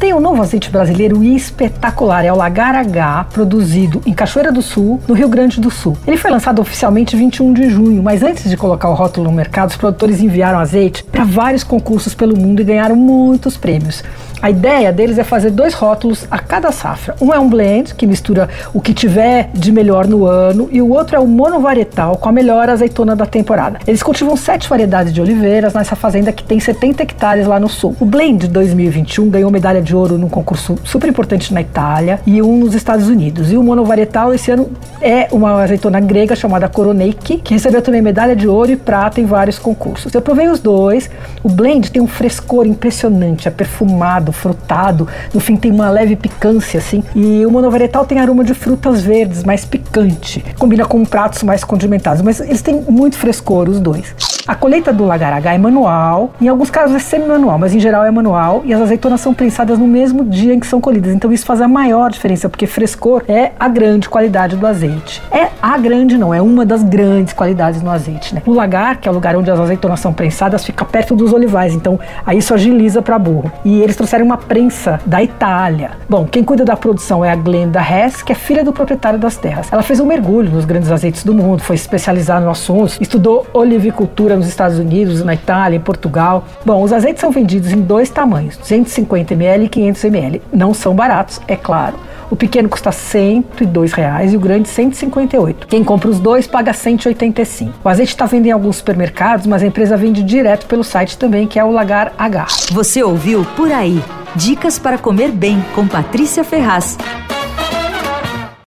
Tem um novo azeite brasileiro espetacular, é o Lagar H, produzido em Cachoeira do Sul, no Rio Grande do Sul. Ele foi lançado oficialmente 21 de junho, mas antes de colocar o rótulo no mercado, os produtores enviaram azeite para vários concursos pelo mundo e ganharam muitos prêmios. A ideia deles é fazer dois rótulos a cada safra. Um é um blend, que mistura o que tiver de melhor no ano, e o outro é o monovarietal, com a melhor azeitona da temporada. Eles cultivam sete variedades de oliveiras nessa fazenda que tem 70 hectares lá no sul. O blend de 2021 ganhou medalha de ouro num concurso super importante na Itália e um nos Estados Unidos. E o monovarietal esse ano é uma azeitona grega chamada Koroneiki, que recebeu também medalha de ouro e prata em vários concursos. Eu provei os dois. O blend tem um frescor impressionante, é perfumado frutado. No fim tem uma leve picância, assim. E o monovarietal tem aroma de frutas verdes, mais picante. Combina com pratos mais condimentados. Mas eles têm muito frescor, os dois. A colheita do lagaragá é manual, em alguns casos é semi-manual, mas em geral é manual, e as azeitonas são prensadas no mesmo dia em que são colhidas. Então isso faz a maior diferença, porque frescor é a grande qualidade do azeite. É a grande, não, é uma das grandes qualidades no azeite. Né? O lagar, que é o lugar onde as azeitonas são prensadas, fica perto dos olivais, então aí isso agiliza para burro. E eles trouxeram uma prensa da Itália. Bom, quem cuida da produção é a Glenda Hess, que é filha do proprietário das terras. Ela fez um mergulho nos grandes azeites do mundo, foi especializada no assunto, estudou olivicultura nos Estados Unidos, na Itália, em Portugal. Bom, os azeites são vendidos em dois tamanhos, 250 ml e 500 ml. Não são baratos, é claro. O pequeno custa 102 reais e o grande 158. Quem compra os dois paga 185. O azeite está vendendo em alguns supermercados, mas a empresa vende direto pelo site também, que é o Lagar H. Você ouviu Por Aí. Dicas para comer bem com Patrícia Ferraz.